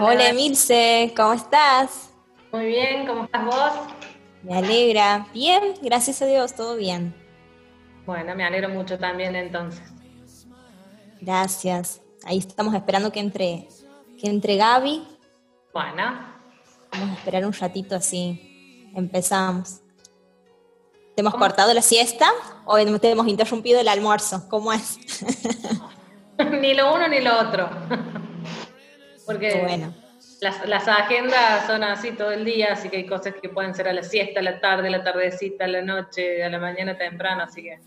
Hola, Emilce, ¿cómo estás? Muy bien, ¿cómo estás vos? Me alegra. Bien, gracias a Dios, todo bien. Bueno, me alegro mucho también entonces. Gracias. Ahí estamos esperando que entre, que entre Gaby. Bueno. Vamos a esperar un ratito así. Empezamos. ¿Te hemos cortado la siesta o te hemos interrumpido el almuerzo? ¿Cómo es? ni lo uno ni lo otro. Porque bueno. las, agendas son así todo el día, así que hay cosas que pueden ser a la siesta, a la tarde, a la tardecita, a la noche, a la mañana temprano, así que...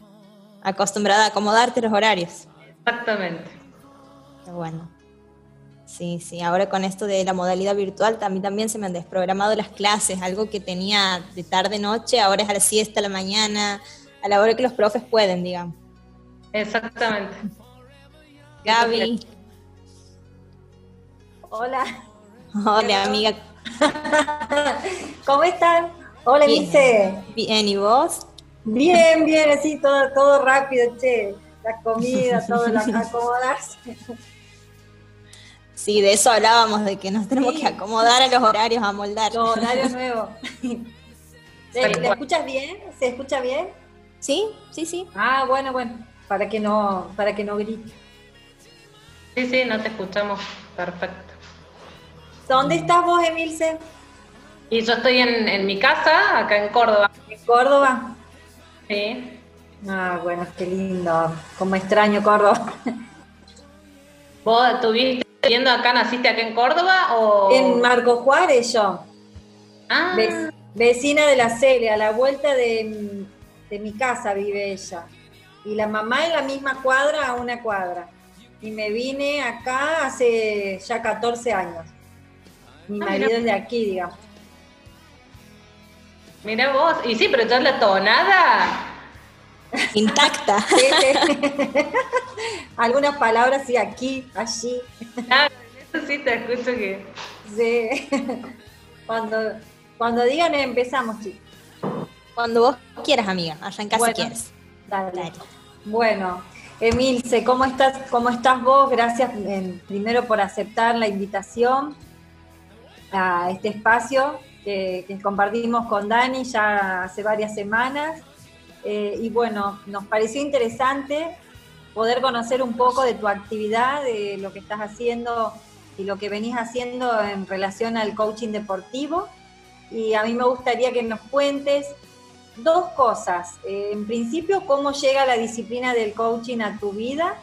Acostumbrada a acomodarte los horarios. Exactamente. Qué bueno. Sí, sí, ahora con esto de la modalidad virtual también, también se me han desprogramado las clases, algo que tenía de tarde-noche, ahora es a la siesta, a la mañana, a la hora que los profes pueden, digamos. Exactamente. Gaby. Hola. Hola, amiga. ¿Cómo están? Hola, Bien. Bien, ¿y vos? Bien, bien, así todo, todo rápido, che. La comida, todo, lo acomodarse. Sí, de eso hablábamos, de que nos tenemos que acomodar a los horarios, a moldar. Los horarios nuevos. ¿Se, escuchas bien? ¿Se escucha bien? Sí, sí, sí. Ah, bueno, bueno, para que no, para que no grite. Sí, sí, no te escuchamos. Perfecto. ¿Dónde estás vos, Emilce? Y yo estoy en, mi casa, acá en Córdoba. ¿En Córdoba? Sí. Ah, bueno, qué lindo. Como extraño Córdoba. ¿Vos estuviste viviendo acá, naciste acá en Córdoba o...? En Marco Juárez yo. Ah. vecina de la Celia, a la vuelta de, de mi casa vive ella. Y la mamá en la misma cuadra a una cuadra. Y me vine acá hace ya 14 años. Mi ah, marido es de aquí, digamos. Mira vos, y sí, pero ya la tonada intacta. Algunas palabras sí, aquí, allí. Ah, eso sí te escucho que. Sí. Cuando, cuando digan empezamos, chicos. Cuando vos quieras, amiga, allá en casa quieres. Dale. Bueno, Emilce, ¿cómo estás, cómo estás vos? Gracias primero por aceptar la invitación a este espacio que, compartimos con Dani ya hace varias semanas. Eh, y bueno, nos pareció interesante poder conocer un poco de tu actividad, de lo que estás haciendo y lo que venís haciendo en relación al coaching deportivo. Y a mí me gustaría que nos cuentes dos cosas. Eh, en principio, cómo llega la disciplina del coaching a tu vida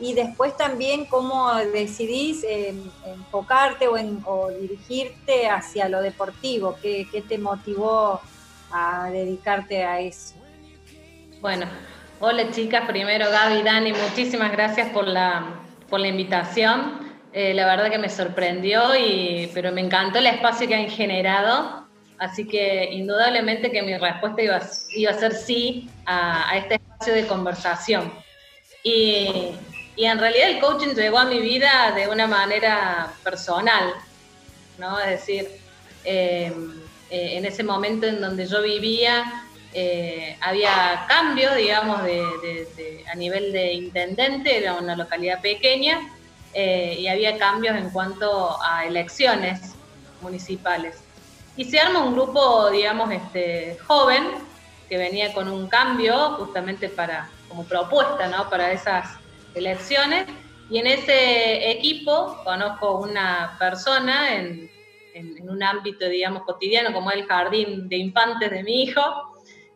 y después también cómo decidís eh, enfocarte o, en, dirigirte hacia lo deportivo, ¿Qué, te motivó a dedicarte a eso. Bueno, hola chicas, primero Gaby, Dani, muchísimas gracias por la, por la invitación. Eh, la verdad que me sorprendió, y, pero me encantó el espacio que han generado Así que indudablemente que mi respuesta iba, a ser sí a, este espacio de conversación. Y, en realidad el coaching llegó a mi vida de una manera personal, ¿no? Es decir, em, eh, en ese momento en donde yo vivía, eh, había cambios, digamos, a nivel de intendente, era una localidad pequeña, eh, y había cambios en cuanto a elecciones municipales. Y se arma un grupo, digamos, este, joven, que venía con un cambio justamente para, como propuesta, ¿no? Para esas elecciones. Y en ese equipo conozco una persona en, un ámbito, digamos, cotidiano, como el jardín de infantes de mi hijo.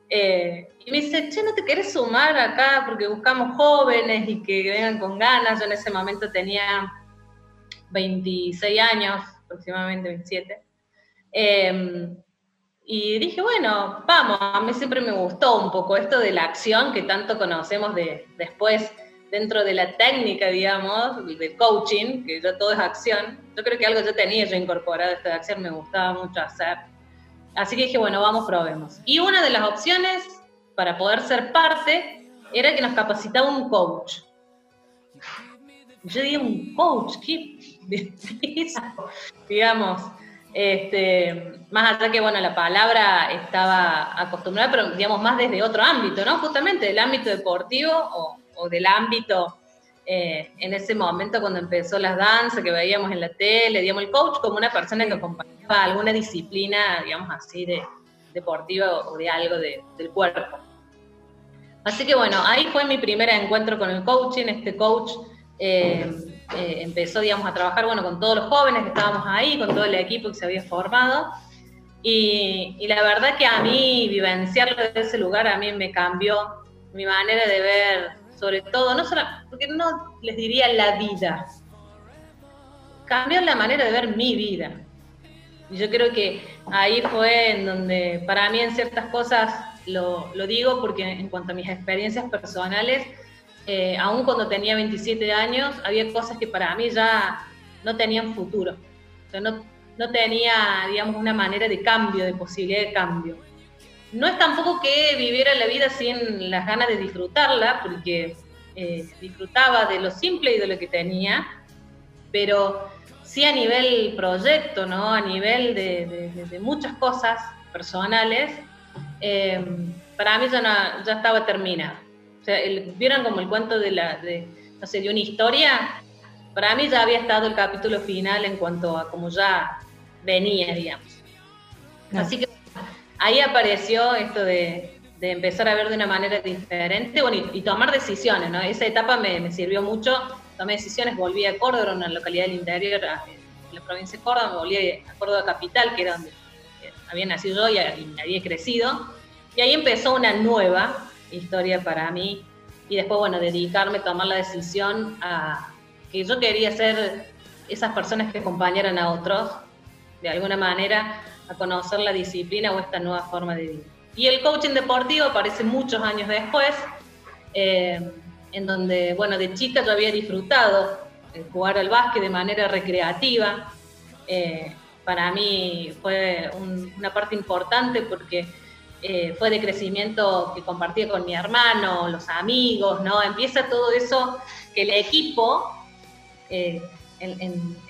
Eh, y me dice, che, ¿no te querés sumar acá? Porque buscamos jóvenes y que vengan con ganas. Yo en ese momento tenía 26 años, aproximadamente 27. Em, y dije, bueno, vamos, a mí siempre me gustó un poco esto de la acción que tanto conocemos de, después dentro de la técnica, digamos, del coaching, que yo todo es acción. Yo creo que algo yo tenía yo incorporado esto de acción, me gustaba mucho hacer. Así que dije, bueno, vamos, probemos. Y una de las opciones para poder ser parte era que nos capacitaba un coach. Yo dije, un coach, ¿qué? digamos, este, más allá que, bueno, la palabra estaba acostumbrada, pero digamos más desde otro ámbito, ¿no? Justamente del ámbito deportivo o, del ámbito eh, en ese momento cuando empezó las danzas que veíamos en la tele, digamos, el coach como una persona que acompañaba alguna disciplina, digamos así, de deportiva o de algo del cuerpo. Así que bueno, ahí fue mi primer encuentro con el coaching, este coach eh, eh, empezó, digamos, a trabajar, bueno, con todos los jóvenes que estábamos ahí, con todo el equipo que se había formado, y, y la verdad que a mí vivenciarlo de ese lugar a mí me cambió mi manera de ver sobre todo, no solo, porque no les diría la vida, cambió la manera de ver mi vida. Y yo creo que ahí fue en donde, para mí en ciertas cosas, lo, lo digo porque en cuanto a mis experiencias personales, eh, aún cuando tenía 27 años, había cosas que para mí ya no tenían futuro. O sea, no, no tenía, digamos, una manera de cambio, de posibilidad de cambio no es tampoco que viviera la vida sin las ganas de disfrutarla, porque eh, disfrutaba de lo simple y de lo que tenía, pero sí a nivel proyecto, ¿no? A nivel de, muchas cosas personales, eh, para mí ya, ya estaba terminado. O sea, vieron como el cuento de la, de, no sé, de una historia, para mí ya había estado el capítulo final en cuanto a cómo ya venía, digamos. Así que ahí apareció esto de, empezar a ver de una manera diferente y, tomar decisiones, ¿no? Esa etapa me, sirvió mucho, tomé decisiones, volví a Córdoba, una localidad del interior, en la provincia de Córdoba, me volví a Córdoba capital, que era donde eh, había nacido yo y, había crecido, y ahí empezó una nueva historia para mí, y después, bueno, dedicarme, tomar la decisión a que yo quería ser esas personas que acompañaran a otros, de alguna manera, a conocer la disciplina o esta nueva forma de vida. Y el coaching deportivo aparece muchos años después, eh, en donde, bueno, de chica yo había disfrutado jugar al básquet de manera recreativa. Eh, para mí fue una parte importante porque eh, fue de crecimiento que compartía con mi hermano, los amigos, ¿no? Empieza todo eso que el equipo en,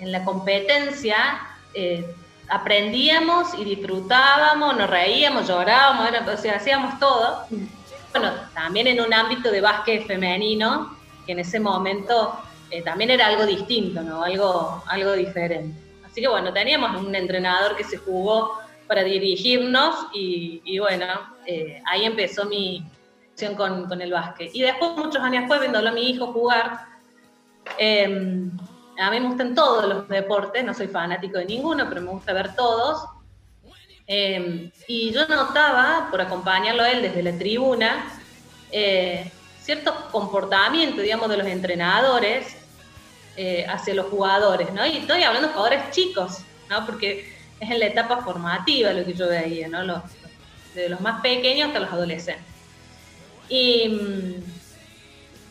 la competencia aprendíamos y disfrutábamos, nos reíamos, llorábamos, hacíamos todo. Bueno, también en un ámbito de básquet femenino, que en ese momento eh, también era algo distinto, ¿no? Algo, algo diferente. Así que bueno, teníamos un entrenador que se jugó para dirigirnos y, bueno, eh, ahí empezó mi acción con, el básquet. Y después, muchos años después, viéndolo a mi hijo jugar, eh, a mí me gustan todos los deportes, no soy fanático de ninguno, pero me gusta ver todos. Eh, y yo notaba, por acompañarlo a él desde la tribuna, eh, cierto comportamiento, digamos, de los entrenadores eh, hacia los jugadores, ¿no? Y estoy hablando de jugadores chicos, ¿no? Porque es en la etapa formativa lo que yo veía, ¿no? Los, de los más pequeños hasta los adolescentes. Y mm,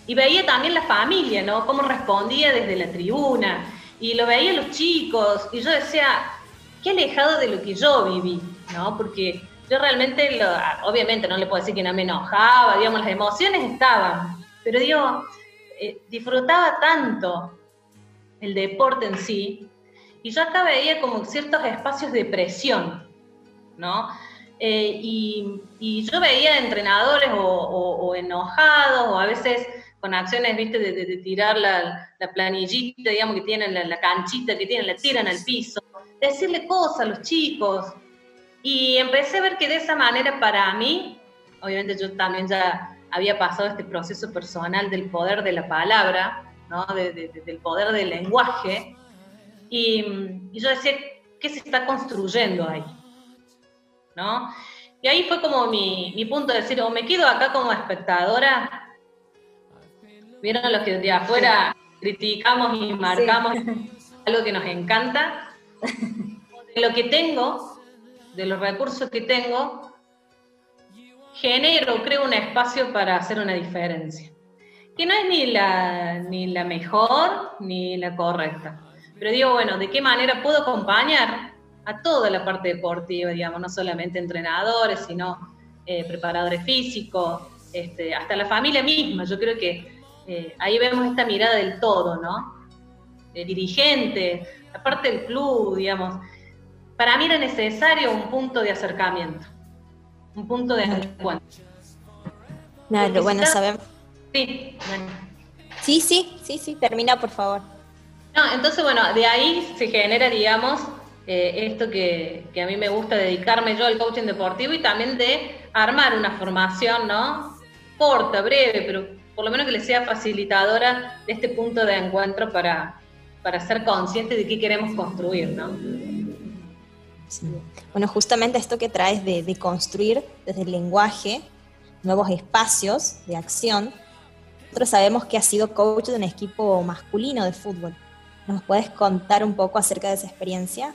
y veía también la familia, ¿no? Cómo respondía desde la tribuna. Y lo veía los chicos. Y yo decía, qué alejado de lo que yo viví, ¿no? Porque yo realmente, obviamente no le puedo decir que no me enojaba, digamos, las emociones estaban. Pero digo, eh, disfrutaba tanto el deporte en sí. Y yo acá veía como ciertos espacios de presión, ¿no? Eh, y, yo veía entrenadores o enojados o a veces con acciones, viste, de, tirar la, planillita, digamos, que tienen, la, canchita que tienen, la tiran al piso, decirle cosas a los chicos. Y empecé a ver que de esa manera para mí, obviamente yo también ya había pasado este proceso personal del poder de la palabra, ¿no? del poder del lenguaje, y, yo decía, ¿qué se está construyendo ahí? ¿No? Y ahí fue como mi, mi punto de decir, o me quedo acá como espectadora ¿Vieron los que de afuera criticamos y marcamos algo que nos encanta? De lo que tengo, de los recursos que tengo, genero, creo un espacio para hacer una diferencia. Que no es ni la, ni la mejor ni la correcta. Pero digo, bueno, ¿de qué manera puedo acompañar a toda la parte deportiva, digamos, no solamente entrenadores, sino eh, preparadores físicos, este, hasta la familia misma. Yo creo que eh, ahí vemos esta mirada del todo, ¿no? El dirigente, la parte del club, digamos. Para mí era necesario un punto de acercamiento, un punto de encuentro. Claro, bueno, sabemos. Sí, Sí, sí, sí, sí, termina por favor. No, entonces, bueno, de ahí se genera, digamos, eh, esto que, a mí me gusta dedicarme yo al coaching deportivo y también de armar una formación, ¿no? Corta, breve, pero por lo menos que le sea facilitadora de este punto de encuentro para, para ser consciente de qué queremos construir, ¿no? Bueno, justamente esto que traes de, de construir desde el lenguaje nuevos espacios de acción, nosotros sabemos que has sido coach de un equipo masculino de fútbol. ¿Nos puedes contar un poco acerca de esa experiencia?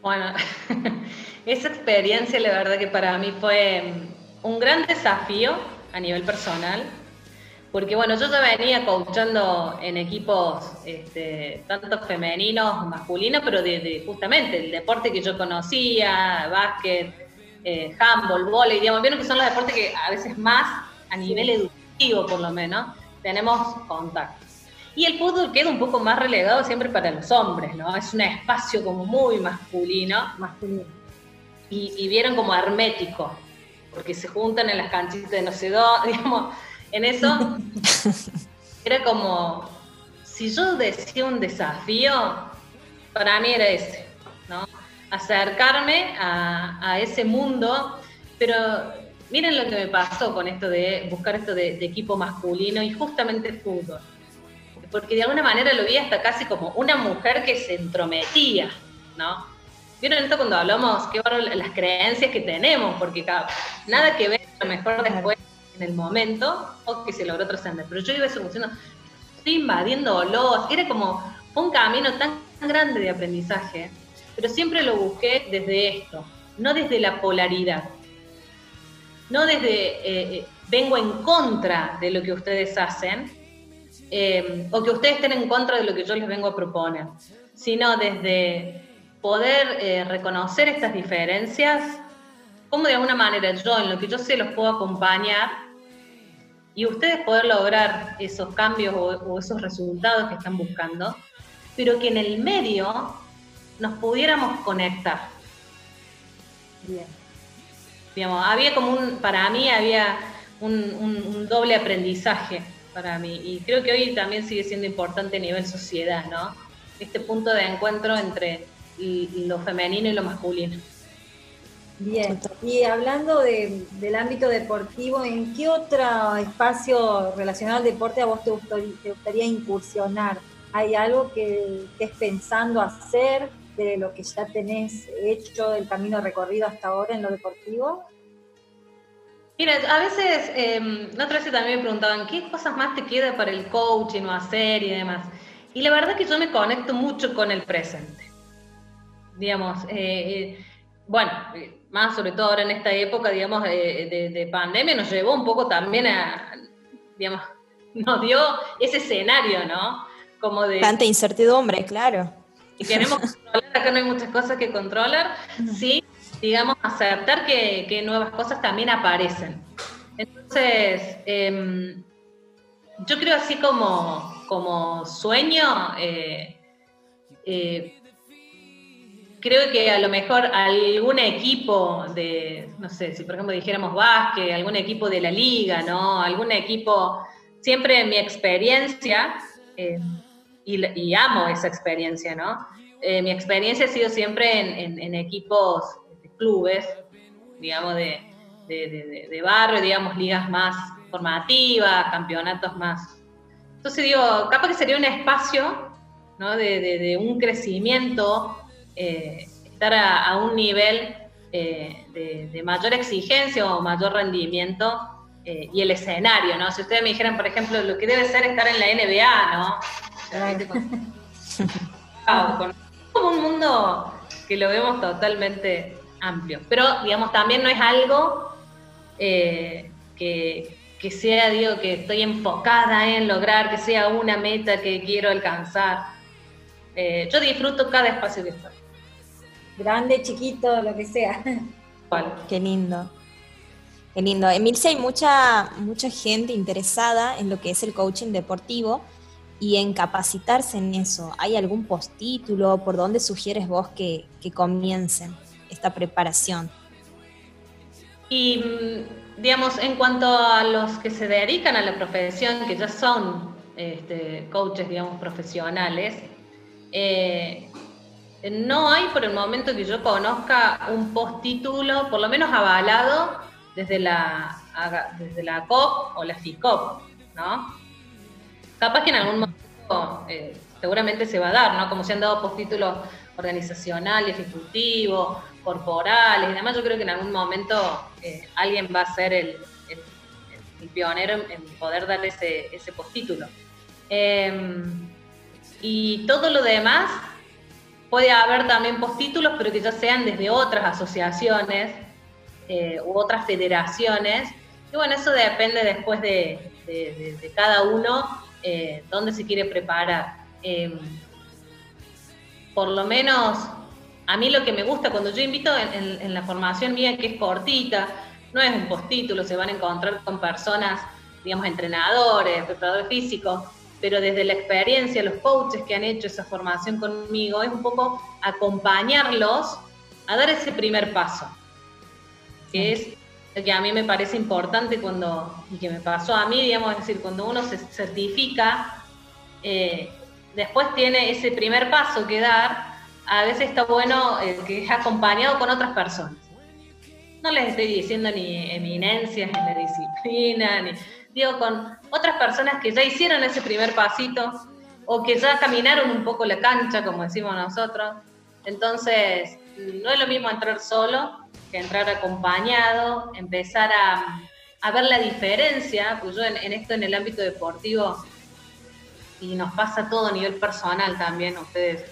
Bueno, esa experiencia la verdad que para mí fue un gran desafío a nivel personal, porque bueno, yo ya venía coachando en equipos este, tanto femeninos masculinos, pero de, justamente el deporte que yo conocía, básquet, eh, handball, volei, digamos, vieron que son los deportes que a veces más a nivel educativo por lo menos tenemos contacto. Y el fútbol queda un poco más relegado siempre para los hombres, ¿no? Es un espacio como muy masculino. Masculino. Y, vieron como hermético, porque se juntan en las canchitas de no sé dónde, digamos, en eso era como, si yo decía un desafío, para mí era ese, ¿no? Acercarme a, ese mundo, pero miren lo que me pasó con esto de buscar esto de, de equipo masculino y justamente el fútbol porque de alguna manera lo vi hasta casi como una mujer que se entrometía, ¿no? ¿Vieron esto cuando hablamos, qué las creencias que tenemos? Porque nada que ver a lo mejor después en el momento o que se logró trascender. Pero yo iba diciendo, estoy invadiendo los, era como un camino tan grande de aprendizaje, pero siempre lo busqué desde esto, no desde la polaridad, no desde eh, eh, vengo en contra de lo que ustedes hacen, eh, o que ustedes estén en contra de lo que yo les vengo a proponer, sino desde poder eh, reconocer estas diferencias, como de alguna manera yo en lo que yo sé los puedo acompañar y ustedes poder lograr esos cambios o, esos resultados que están buscando, pero que en el medio nos pudiéramos conectar. Bien. Digamos, había como un, para mí había un doble aprendizaje para mí. Y creo que hoy también sigue siendo importante a nivel sociedad, ¿no? Este punto de encuentro entre lo femenino y lo masculino. Bien, y hablando del ámbito deportivo, ¿en qué otro espacio relacionado al deporte a vos te gustaría, incursionar? ¿Hay algo que estés pensando hacer de lo que ya tenés hecho, del camino recorrido hasta ahora en lo deportivo? Mira, a veces, eh, la otra vez también me preguntaban, ¿qué cosas más te queda para el coaching o hacer y demás? Y la verdad es que yo me conecto mucho con el presente. Digamos, eh, eh, bueno, más sobre todo ahora en esta época, digamos, de, pandemia, nos llevó un poco también a, digamos, nos dio ese escenario, ¿no? Como de... Tanta incertidumbre, claro. Y queremos controlar, acá no hay muchas cosas que controlar, sí, digamos, aceptar que, nuevas cosas también aparecen. Entonces, em, yo creo así como, como sueño, eh, eh, creo que a lo mejor algún equipo de, no sé, si por ejemplo dijéramos básquet, algún equipo de la liga, ¿no? Algún equipo, siempre mi experiencia, eh, y, amo esa experiencia, ¿no? mi experiencia ha sido siempre en, equipos clubes, digamos, de, de, barrio, digamos, ligas más formativas, campeonatos más. Entonces digo, capaz que sería un espacio ¿no? de, un crecimiento, eh, estar a, un nivel eh, de, mayor exigencia o mayor rendimiento eh, y el escenario, ¿no? Si ustedes me dijeran, por ejemplo, lo que debe ser estar en la NBA, ¿no? como un mundo que lo vemos totalmente amplio. Pero, digamos, también no es algo que, sea, digo, que estoy enfocada en lograr, que sea una meta que quiero alcanzar. Eh, yo disfruto cada espacio que estoy. Grande, chiquito, lo que sea. Qué lindo. Qué lindo. Emilce, hay mucha, mucha gente interesada en lo que es el coaching deportivo y en capacitarse en eso. ¿Hay algún postítulo? ¿Por dónde sugieres vos que, que comiencen? esta preparación. Y, mm, digamos, en cuanto a los que se dedican a la profesión, que ya son este, coaches, digamos, profesionales, eh, no hay por el momento que yo conozca un postítulo, por lo menos avalado, desde la, desde la COP o la FICOP, ¿no? Capaz que en algún momento eh, seguramente se va a dar, ¿no? Como se han dado postítulos organizacionales, ejecutivos, corporales y demás, yo creo que en algún momento eh, alguien va a ser el, pionero en, poder darle ese, ese postítulo. Em, y todo lo demás, puede haber también postítulos, pero que ya sean desde otras asociaciones eh, u otras federaciones. Y bueno, eso depende después de, cada uno eh, dónde se quiere preparar. Em, por lo menos a mí lo que me gusta cuando yo invito en, la formación mía, que es cortita, no es un postítulo, se van a encontrar con personas, digamos, entrenadores, preparadores físicos, pero desde la experiencia, los coaches que han hecho esa formación conmigo, es un poco acompañarlos a dar ese primer paso, que es lo que a mí me parece importante cuando, y que me pasó a mí, digamos, es decir, cuando uno se certifica, eh, después tiene ese primer paso que dar, a veces está bueno eh, que es acompañado con otras personas. No les estoy diciendo ni eminencias en la disciplina, ni, digo, con otras personas que ya hicieron ese primer pasito o que ya caminaron un poco la cancha, como decimos nosotros. Entonces, no es lo mismo entrar solo que entrar acompañado, empezar a, ver la diferencia, pues yo en, esto en el ámbito deportivo, y nos pasa todo a nivel personal también, ustedes,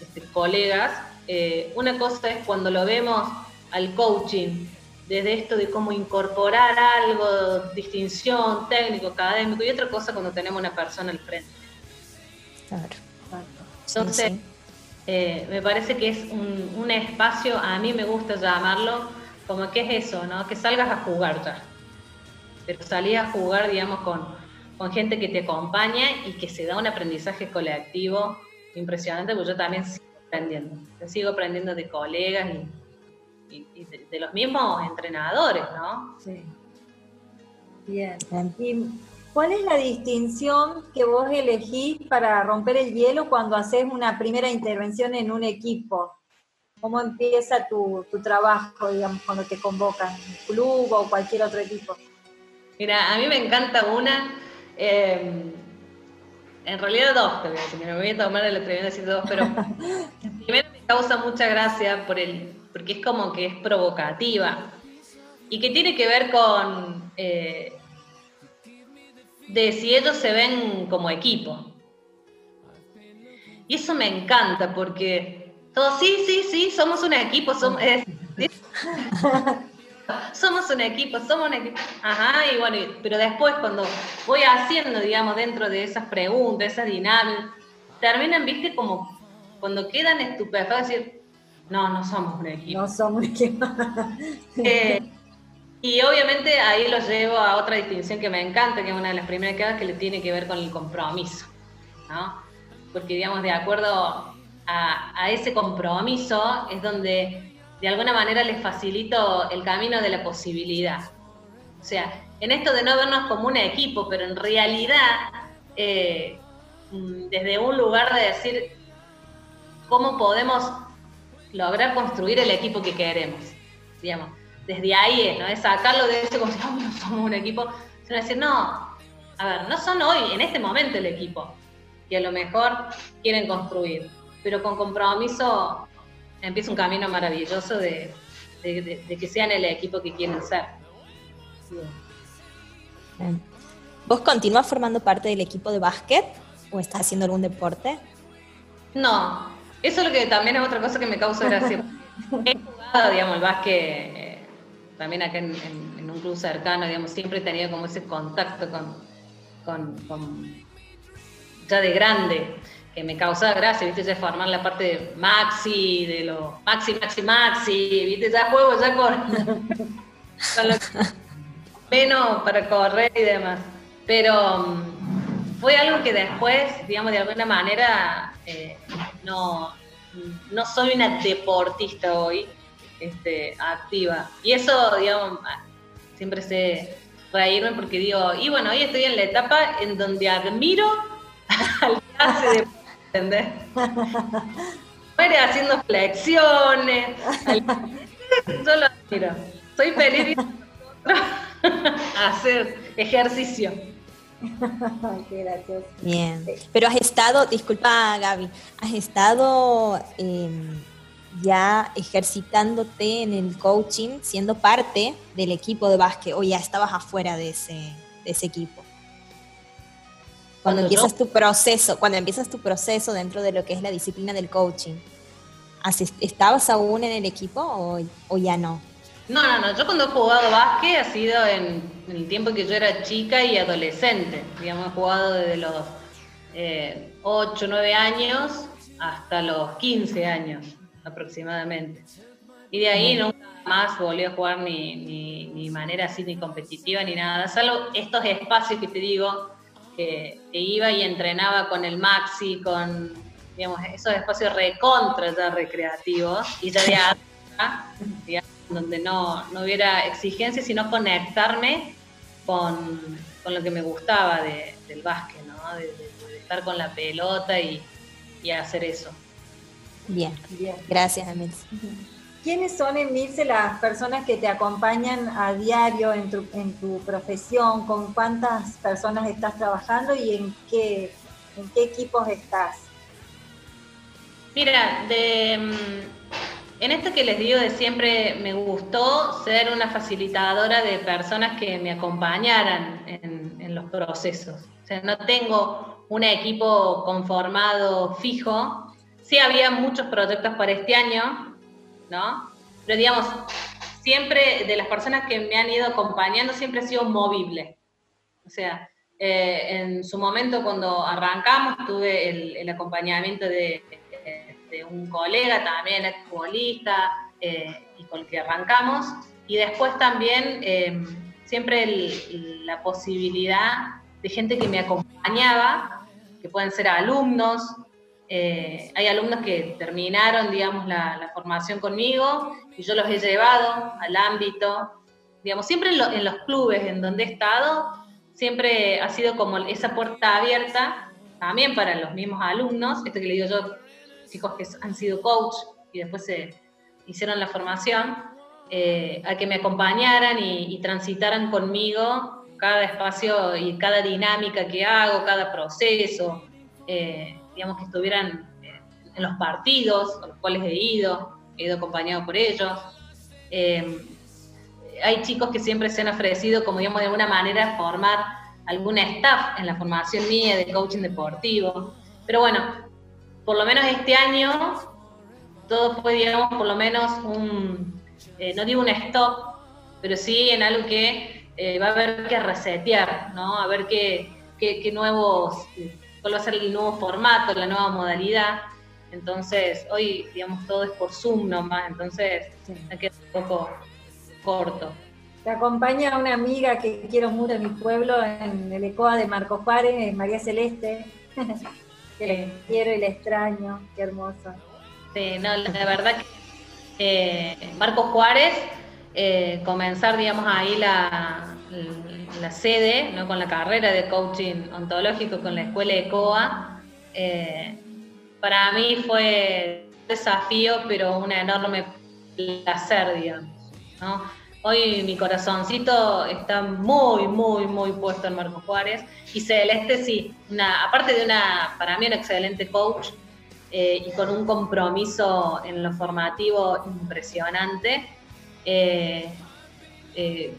este, colegas, eh, una cosa es cuando lo vemos al coaching desde esto de cómo incorporar algo, distinción, técnico, académico, y otra cosa cuando tenemos una persona al frente. Claro. Entonces, eh, me parece que es un, espacio, a mí me gusta llamarlo, como que es eso, ¿no? Que salgas a jugar ya. Pero salís a jugar, digamos, con, con gente que te acompaña y que se da un aprendizaje colectivo impresionante, porque yo también sigo aprendiendo. Yo sigo aprendiendo de colegas y y, de, los mismos entrenadores, ¿no? Sí. Bien. ¿Y cuál es la distinción que vos elegís para romper el hielo cuando haces una primera intervención en un equipo? ¿Cómo empieza tu, trabajo, digamos, cuando te convocan, un club o cualquier otro equipo? Mira, a mí me encanta una, em, en realidad dos, te voy a decir, me voy a tomar el atrevimiento de decir dos, pero primero me causa mucha gracia por el, porque es como que es provocativa y que tiene que ver con eh, de si ellos se ven como equipo. Y eso me encanta porque todos, sí, sí, sí, somos un equipo, somos, somos un equipo, somos un equipo. Ajá, y bueno, pero después cuando voy haciendo, digamos, dentro de esas preguntas, esas dinámicas, terminan, viste, como cuando quedan estupefactos, decir, no, no somos un equipo. No somos un equipo. Eh, y obviamente ahí lo llevo a otra distinción que me encanta, que es una de las primeras que que le tiene que ver con el compromiso, ¿no? Porque, digamos, de acuerdo a, ese compromiso es donde de alguna manera les facilito el camino de la posibilidad. O sea, en esto de no vernos como un equipo, pero en realidad, eh, mm, desde un lugar de decir cómo podemos lograr construir el equipo que queremos, digamos. Desde ahí ¿no? Es sacarlo de ese como si no somos un equipo, sino decir, no, a ver, no son hoy, en este momento el equipo, que a lo mejor quieren construir, pero con compromiso empieza un camino maravilloso de, que sean el equipo que quieren ser. ¿Vos continúas formando parte del equipo de básquet o estás haciendo algún deporte? No, eso es lo que también es otra cosa que me causa gracia. he jugado, digamos, el básquet eh, también acá en, un club cercano, digamos, siempre he tenido como ese contacto con, ya de grande, que me causaba gracia, viste, ya formar la parte de maxi, de lo maxi, maxi, maxi, viste, ya juego ya con, menos para correr y demás. Pero mm, fue algo que después, digamos, de alguna manera eh, no, no soy una deportista hoy este, activa. Y eso, digamos, siempre se, reírme porque digo, y bueno, hoy estoy en la etapa en donde admiro al que hace de... ¿entendés? Muere haciendo flexiones. Yo lo admiro. Soy feliz hacer ejercicio. Qué gracioso. Bien. Pero has estado, disculpa Gaby, has estado em, ya ejercitándote en el coaching, siendo parte del equipo de básquet, o ya estabas afuera de ese, de ese equipo. Cuando empiezas tu proceso, cuando empiezas tu proceso dentro de lo que es la disciplina del coaching, ¿estabas aún en el equipo o, o ya no? No, no, no. Yo cuando he jugado básquet ha sido en, el tiempo que yo era chica y adolescente. Digamos, he jugado desde los eh, 8, 9 años hasta los 15 años aproximadamente. Y de ahí nunca más volví a jugar ni, ni, manera así, ni competitiva, ni nada. Salvo estos espacios que te digo, que, iba y entrenaba con el Maxi, con, digamos, esos espacios recontra ya recreativos, y ya de digamos, donde no, no hubiera exigencia, sino conectarme con, con, lo que me gustaba del básquet, ¿no? de, estar con la pelota y, y hacer eso. Bien, Bien. gracias Emilce. ¿Quiénes son, Emilce, las personas que te acompañan a diario en tu, en tu profesión? ¿Con cuántas personas estás trabajando y en qué, en qué equipos estás? Mira, de, mm, en esto que les digo de siempre, me gustó ser una facilitadora de personas que me acompañaran en, los procesos. O sea, no tengo un equipo conformado fijo. Sí había muchos proyectos para este año, ¿no? Pero digamos, siempre de las personas que me han ido acompañando, siempre he sido movible. O sea, eh, en su momento cuando arrancamos tuve el acompañamiento de un colega también, exfutbolista, eh, y con el que arrancamos. Y después también eh, siempre la posibilidad de gente que me acompañaba, que pueden ser alumnos. Eh, hay alumnos que terminaron, digamos, la, formación conmigo y yo los he llevado al ámbito, digamos, siempre en, en los clubes en donde he estado, siempre ha sido como esa puerta abierta también para los mismos alumnos, esto que le digo yo, chicos que han sido coach y después se hicieron la formación, eh, a que me acompañaran y, transitaran conmigo cada espacio y cada dinámica que hago, cada proceso, eh, digamos que estuvieran eh, en los partidos a los cuales he ido, he ido acompañado por ellos. hay chicos que siempre se han ofrecido, como digamos, de alguna manera formar algún staff en la formación mía de coaching deportivo. Pero bueno, por lo menos este año, todo fue, digamos, por lo menos un, eh, no digo un stop, pero sí en algo que eh, va a haber que resetear, ¿no? A ver qué, qué, nuevos, cuál va a ser el nuevo formato, la nueva modalidad. Entonces, hoy, digamos, todo es por Zoom nomás, entonces me queda un poco corto. Te acompaña una amiga que quiero mucho en mi pueblo, en el ECOA de Marco Juárez, María Celeste. que le quiero y le extraño, qué hermoso. Sí, no, la verdad que eh, Marcos Juárez, eh, comenzar, digamos, ahí la, la sede, ¿no? con la carrera de coaching ontológico con la escuela ECOA, eh, para mí fue un desafío, pero un enorme placer, digamos, ¿no? Hoy mi corazoncito está muy, muy, muy puesto en Marco Juárez. Y Celeste sí, una, aparte de una, para mí, un excelente coach eh, y con un compromiso en lo formativo impresionante. Eh, eh,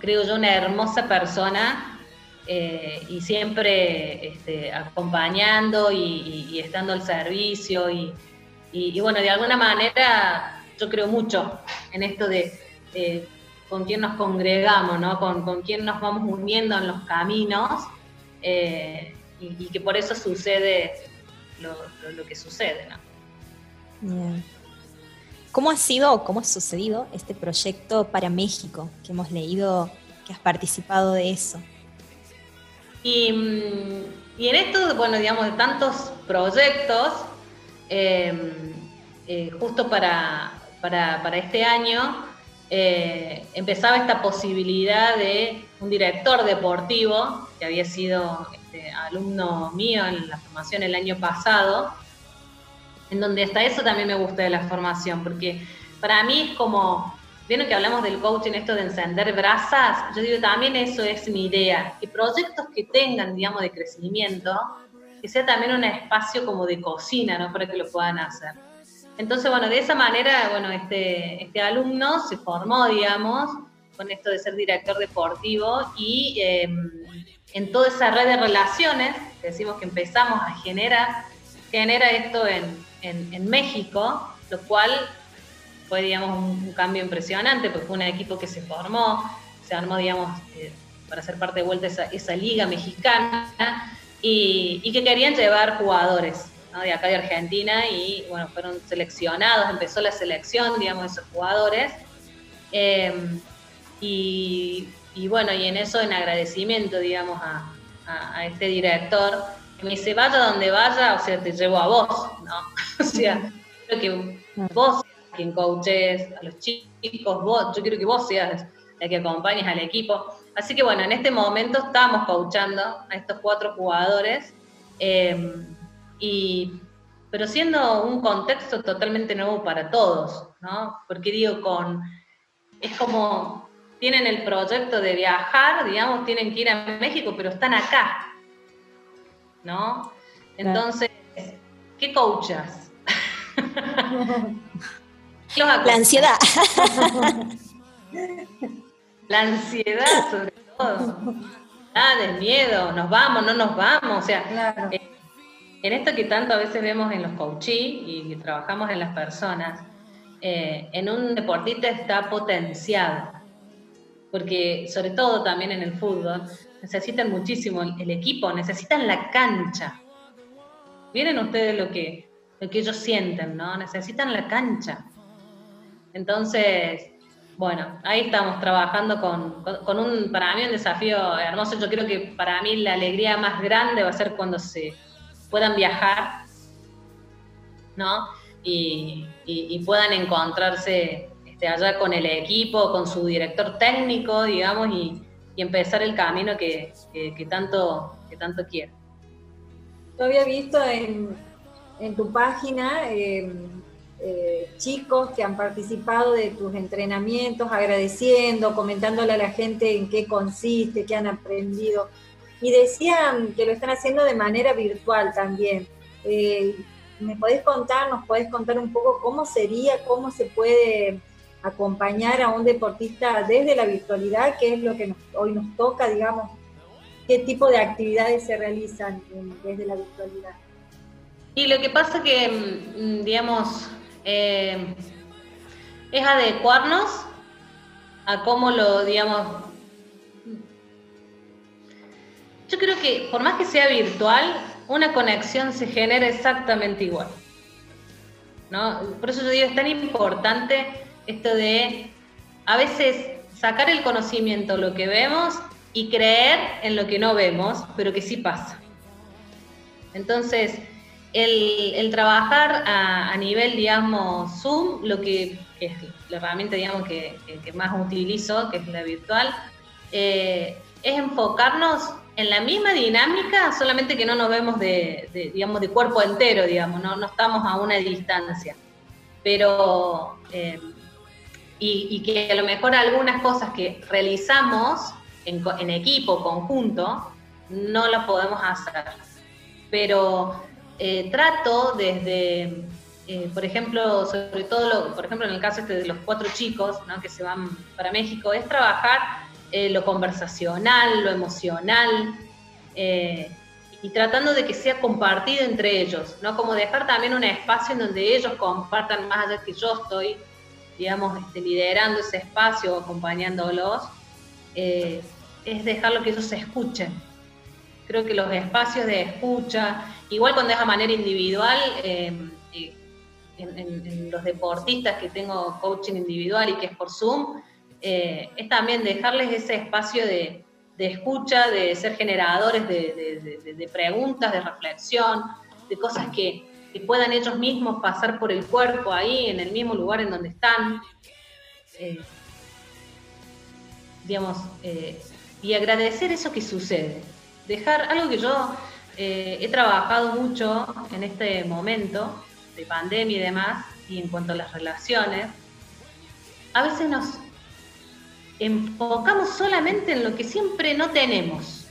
creo yo una hermosa persona y siempre este, acompañando y, estando al servicio y bueno, de alguna manera yo creo mucho en esto de eh, con quién nos congregamos, ¿no? con, con quién nos vamos uniendo en los caminos eh, y, que por eso sucede lo, que sucede. ¿no? ¿Cómo ha sido o cómo ha sucedido este proyecto para México? Que hemos leído que has participado de eso. Y, mm, y en esto, bueno, digamos, de tantos proyectos, eh, justo para, para, para, este año, eh, empezaba esta posibilidad de un director deportivo, que había sido este, alumno mío en la formación el año pasado, en donde hasta eso también me gusta de la formación, porque para mí es como, vieron que hablamos del coaching, esto de encender brasas, yo digo también eso es mi idea, que proyectos que tengan, digamos, de crecimiento, que sea también un espacio como de cocina, ¿no? Para que lo puedan hacer. Entonces, bueno, de esa manera, bueno, este, este alumno se formó, digamos, con esto de ser director deportivo y em, en toda esa red de relaciones, decimos que empezamos a generar, genera esto en, en, México, lo cual fue, digamos, un, cambio impresionante, porque fue un equipo que se formó, se armó, digamos, eh, para ser parte de vuelta esa, esa liga mexicana y que querían llevar jugadores de acá de Argentina y bueno, fueron seleccionados, empezó la selección, digamos, de esos jugadores. Em, y, bueno, y en eso, en agradecimiento, digamos, a, este director, que me dice, vaya donde vaya, o sea, te llevo a vos, ¿no? o sea, creo que vos quien coaches a los chicos, vos, yo quiero que vos seas la que acompañes al equipo. Así que bueno, en este momento estamos coachando a estos cuatro jugadores. Eh, y, pero siendo un contexto totalmente nuevo para todos, ¿no? Porque digo, con, es como, tienen el proyecto de viajar, digamos, tienen que ir a México, pero están acá, ¿no? Entonces, ¿qué coachas? La ansiedad. La ansiedad, sobre todo. Ah, del miedo, nos vamos, no nos vamos, o sea, claro. Eh, en esto que tanto a veces vemos en los coaches y trabajamos en las personas, eh, en un deportista está potenciado, porque sobre todo también en el fútbol, necesitan muchísimo el, equipo, necesitan la cancha. Miren ustedes lo que, lo que ellos sienten, ¿no? Necesitan la cancha. Entonces, bueno, ahí estamos trabajando con, con, un, para mí, un desafío hermoso. Yo creo que para mí la alegría más grande va a ser cuando se puedan viajar, ¿no? Y, puedan encontrarse este, allá con el equipo, con su director técnico, digamos, y, empezar el camino que, tanto, que tanto quiero. Yo había visto en, tu página em, eh, chicos que han participado de tus entrenamientos, agradeciendo, comentándole a la gente en qué consiste, qué han aprendido y decían que lo están haciendo de manera virtual también. Eh, ¿Me podés contar, nos podés contar un poco cómo sería, cómo se puede acompañar a un deportista desde la virtualidad, qué es lo que hoy nos toca, digamos, qué tipo de actividades se realizan desde la virtualidad? Y lo que pasa que, mm, digamos, eh, es adecuarnos a cómo lo, digamos, yo creo que por más que sea virtual, una conexión se genera exactamente igual. ¿no? Por eso yo digo, es tan importante esto de a veces sacar el conocimiento, lo que vemos, y creer en lo que no vemos, pero que sí pasa. Entonces, el, trabajar a, nivel, digamos, Zoom, lo que, es la herramienta, digamos, que, más utilizo, que es la virtual, eh, es enfocarnos en la misma dinámica, solamente que no nos vemos de, digamos, de cuerpo entero, digamos, no, estamos a una distancia. Pero, eh, y, que a lo mejor algunas cosas que realizamos en, equipo, conjunto, no las podemos hacer. Pero eh, trato desde, eh, por ejemplo, sobre todo, por ejemplo, en el caso este de los cuatro chicos que se van para México, es trabajar eh, lo conversacional, lo emocional, eh, y tratando de que sea compartido entre ellos, ¿no? Como dejar también un espacio en donde ellos compartan más allá que yo estoy, digamos, este, liderando ese espacio, acompañándolos, eh, es dejarlo que ellos se escuchen. Creo que los espacios de escucha, igual cuando es a manera individual, en, en, los deportistas que tengo coaching individual y que es por Zoom, eh, es también dejarles ese espacio de, escucha, de ser generadores de, preguntas, de reflexión, de cosas que, puedan ellos mismos pasar por el cuerpo ahí, en el mismo lugar en donde están. Eh, digamos, eh, y agradecer eso que sucede. Dejar algo que yo he trabajado mucho en este momento de pandemia y demás, y en cuanto a las relaciones, a veces nos enfocamos solamente en lo que siempre no tenemos.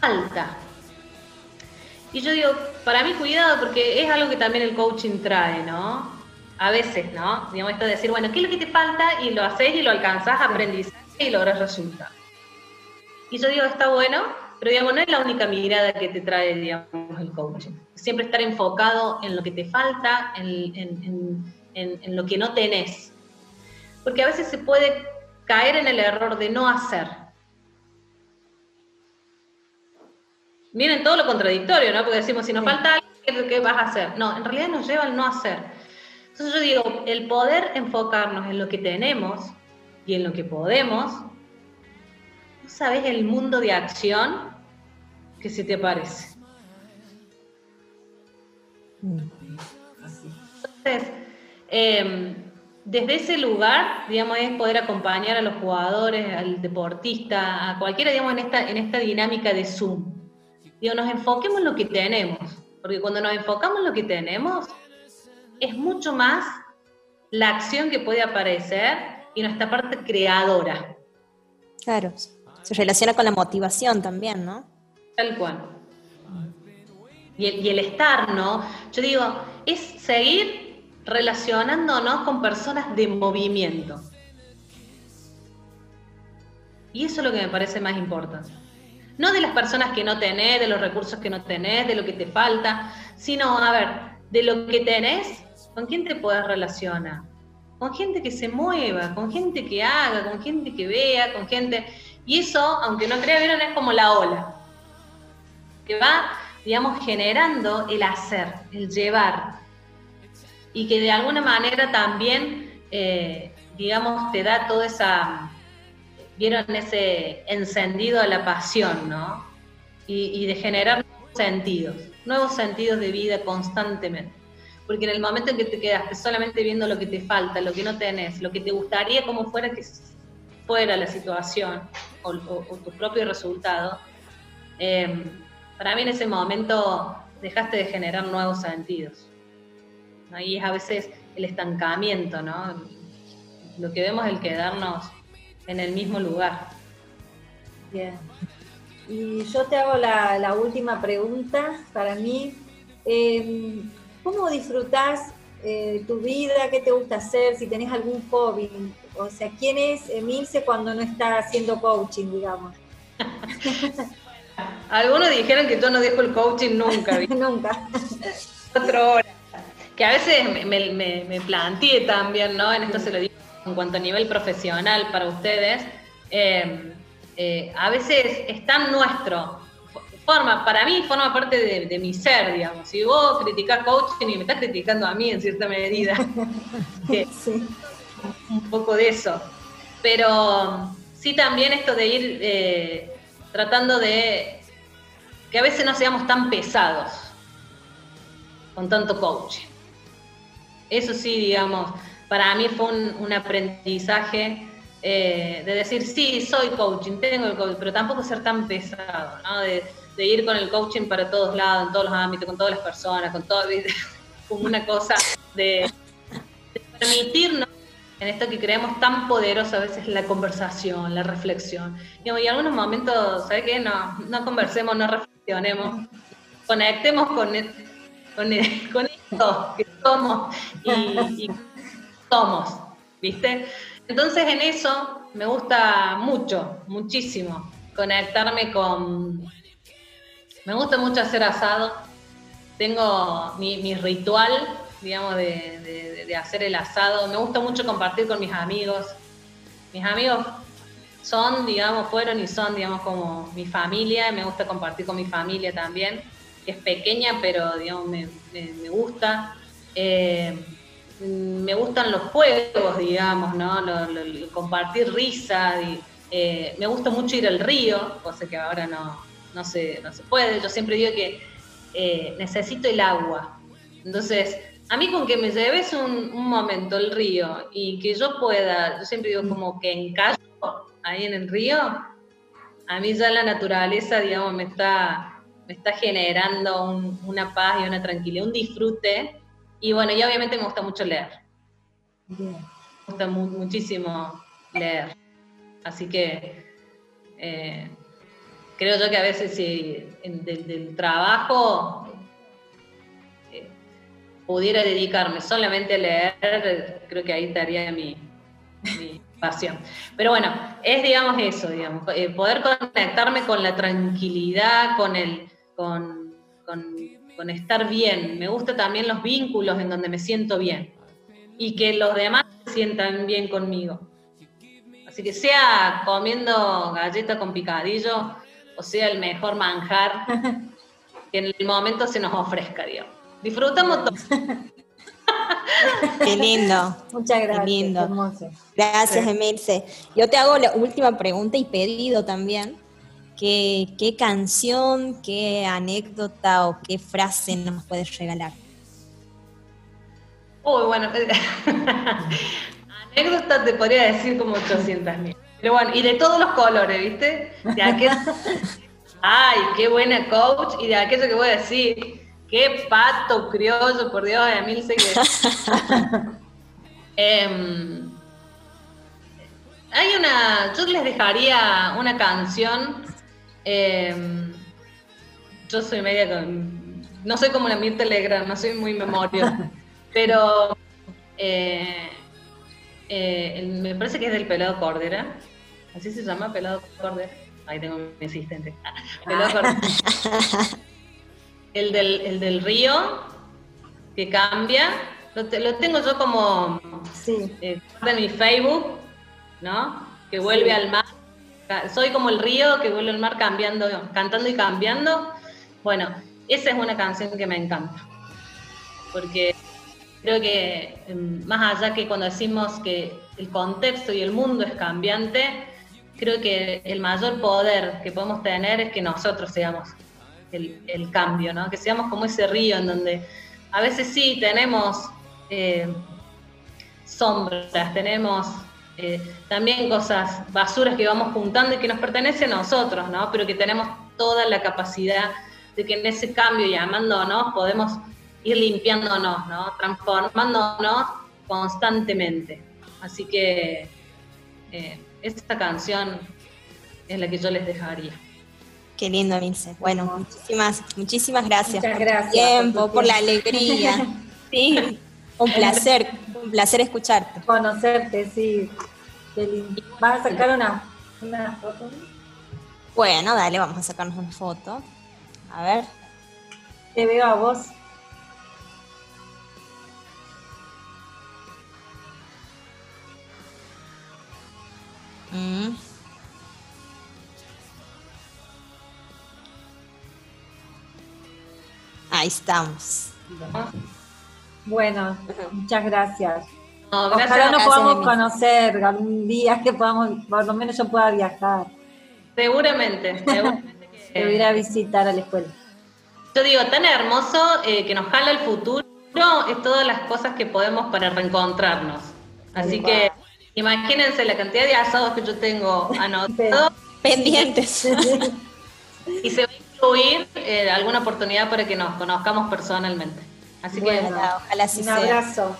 Falta. Y yo digo, para mí cuidado, porque es algo que también el coaching trae, ¿no? A veces, ¿no? Digamos, esto de decir, bueno, ¿qué es lo que te falta? Y lo haces y lo alcanzas, aprendizaje y logras resultados. Y yo digo, está bueno, pero digamos, no es la única mirada que te trae, digamos, el coaching. Siempre estar enfocado en lo que te falta, en, en lo que no tenés. Porque a veces se puede caer en el error de no hacer. Miren todo lo contradictorio, ¿no? Porque decimos, si nos falta algo, ¿qué vas a hacer? No, en realidad nos lleva al no hacer. Entonces yo digo, el poder enfocarnos en lo que tenemos y en lo que podemos, ¿no sabes el mundo de acción que se te parece? Entonces, em, desde ese lugar, digamos, es poder acompañar a los jugadores, al deportista, a cualquiera, digamos, en esta, en esta dinámica de Zoom. Digo, nos enfoquemos en lo que tenemos, porque cuando nos enfocamos en lo que tenemos, es mucho más la acción que puede aparecer y nuestra parte creadora. Claro, se relaciona con la motivación también, ¿no? Tal cual. Y el, y el estar, ¿no? Yo digo, es seguir relacionándonos con personas de movimiento. Y eso es lo que me parece más importante. No de las personas que no tenés, de los recursos que no tenés, de lo que te falta, sino, a ver, de lo que tenés, ¿con quién te puedes relacionar? Con gente que se mueva, con gente que haga, con gente que vea, con gente... Y eso, aunque no crea, vieron, es como la ola, que va, digamos, generando el hacer, el llevar, y que de alguna manera también, eh, digamos, te da toda esa, vieron ese encendido a la pasión, ¿no? Y, de generar nuevos sentidos, nuevos sentidos de vida constantemente. Porque en el momento en que te quedaste solamente viendo lo que te falta, lo que no tenés, lo que te gustaría como fuera que fuera la situación o, tu propio resultado, eh, para mí en ese momento dejaste de generar nuevos sentidos. Ahí es a veces el estancamiento, ¿no? Lo que vemos es el quedarnos en el mismo lugar. Bien. Y yo te hago la, última pregunta para mí. Em, ¿Cómo disfrutás eh, tu vida? ¿Qué te gusta hacer? Si tenés algún hobby. O sea, ¿quién es Emilce cuando no está haciendo coaching, digamos? Algunos dijeron que tú no dejo el coaching nunca. nunca. Cuatro horas que a veces me, me, planteé también, ¿no? En esto se lo digo en cuanto a nivel profesional para ustedes, em, eh, a veces es tan nuestro, forma, para mí forma parte de, mi ser, digamos. Si vos criticás coaching y me estás criticando a mí en cierta medida, un poco de eso. Pero sí también esto de ir eh, tratando de que a veces no seamos tan pesados con tanto coaching. Eso sí, digamos, para mí fue un, aprendizaje eh, de decir, sí, soy coaching, tengo el coaching, pero tampoco ser tan pesado, ¿no? De, ir con el coaching para todos lados, en todos los ámbitos, con todas las personas, con todo, como una cosa de, permitirnos en esto que creemos tan poderoso a veces la conversación, la reflexión. Y en algunos momentos, ¿sabes qué? No, no conversemos, no reflexionemos, conectemos con, con, con esto que somos y, somos, ¿viste? Entonces en eso me gusta mucho, muchísimo, conectarme con... Me gusta mucho hacer asado. Tengo mi, ritual, digamos, de, de, hacer el asado. Me gusta mucho compartir con mis amigos. Mis amigos son, digamos, fueron y son, digamos, como mi familia. Me gusta compartir con mi familia también es pequeña, pero digamos, me, gusta. Eh, me gustan los juegos, digamos, ¿no? compartir risa. Eh, me gusta mucho ir al río, cosa que ahora no, no, se, no se puede. Yo siempre digo que eh, necesito el agua. Entonces, a mí con que me lleves un, un, momento el río y que yo pueda, yo siempre digo como que encallo ahí en el río, a mí ya la naturaleza, digamos, me está, me está generando una paz y una tranquilidad, un disfrute. Y bueno, y obviamente me gusta mucho leer. Me gusta muchísimo leer. Así que eh, creo yo que a veces si del, trabajo eh, pudiera dedicarme solamente a leer, creo que ahí estaría mi, mi pasión. Pero bueno, es digamos eso, digamos, eh, poder conectarme con la tranquilidad, con el, con, con, estar bien. Me gustan también los vínculos en donde me siento bien y que los demás se sientan bien conmigo. Así que sea comiendo galleta con picadillo o sea el mejor manjar que en el momento se nos ofrezca, digamos. Disfrutamos todo. Qué lindo. Muchas gracias. lindo. Gracias, Emilce. Yo te hago la última pregunta y pedido también. ¿Qué, ¿Qué canción, qué anécdota o qué frase nos puedes regalar? Uy, bueno, anécdota te podría decir como 800 mil. Pero bueno, y de todos los colores, ¿viste? De aquel... Ay, qué buena coach. Y de aquello que voy a decir, Qué pato criollo, por Dios, Emilce que... Em, hay una, yo les dejaría una canción. Em, yo soy media con, no soy como la Mir Telegram, no soy muy memoria, pero eh, eh, me parece que es del Pelado Cordera. Así se llama, Pelado Cordera. Ahí tengo mi asistente. Pelado Cordera. el del, río, que cambia, lo, tengo yo como sí. Eh, de mi Facebook, ¿no? Que vuelve al mar. Soy como el río que vuelve al mar cambiando, cantando y cambiando. Bueno, esa es una canción que me encanta. Porque creo que em, más allá que cuando decimos que el contexto y el mundo es cambiante, creo que el mayor poder que podemos tener es que nosotros seamos el, cambio, ¿no? Que seamos como ese río en donde a veces sí tenemos eh, sombras, tenemos eh, también cosas, basuras que vamos juntando y que nos pertenecen a nosotros, ¿no? Pero que tenemos toda la capacidad de que en ese cambio y amándonos podemos ir limpiándonos, ¿no? Transformándonos constantemente. Así que eh, esta canción es la que yo les dejaría. Qué lindo, Milce. Bueno, muchísimas, muchísimas gracias, por el tiempo, por, la alegría. sí, un placer, un placer escucharte. Conocerte, sí. Qué lindo. ¿Vas a sacar una, una foto? Bueno, dale, vamos a sacarnos una foto. A ver. Te veo a vos. Mm. Ahí estamos. Bueno, muchas gracias. Ojalá nos podamos conocer algún día que podamos, por lo menos yo pueda viajar. Seguramente, seguramente que... ir a visitar a la escuela. Yo digo, tan hermoso eh, que nos jala el futuro es todas las cosas que podemos para reencontrarnos. Así que imagínense la cantidad de asados que yo tengo anotados. Pendientes. y se incluir eh, alguna oportunidad para que nos conozcamos personalmente. Así que ojalá, Un abrazo.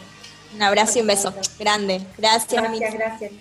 Un abrazo y un beso grande. Gracias, Gracias, gracias.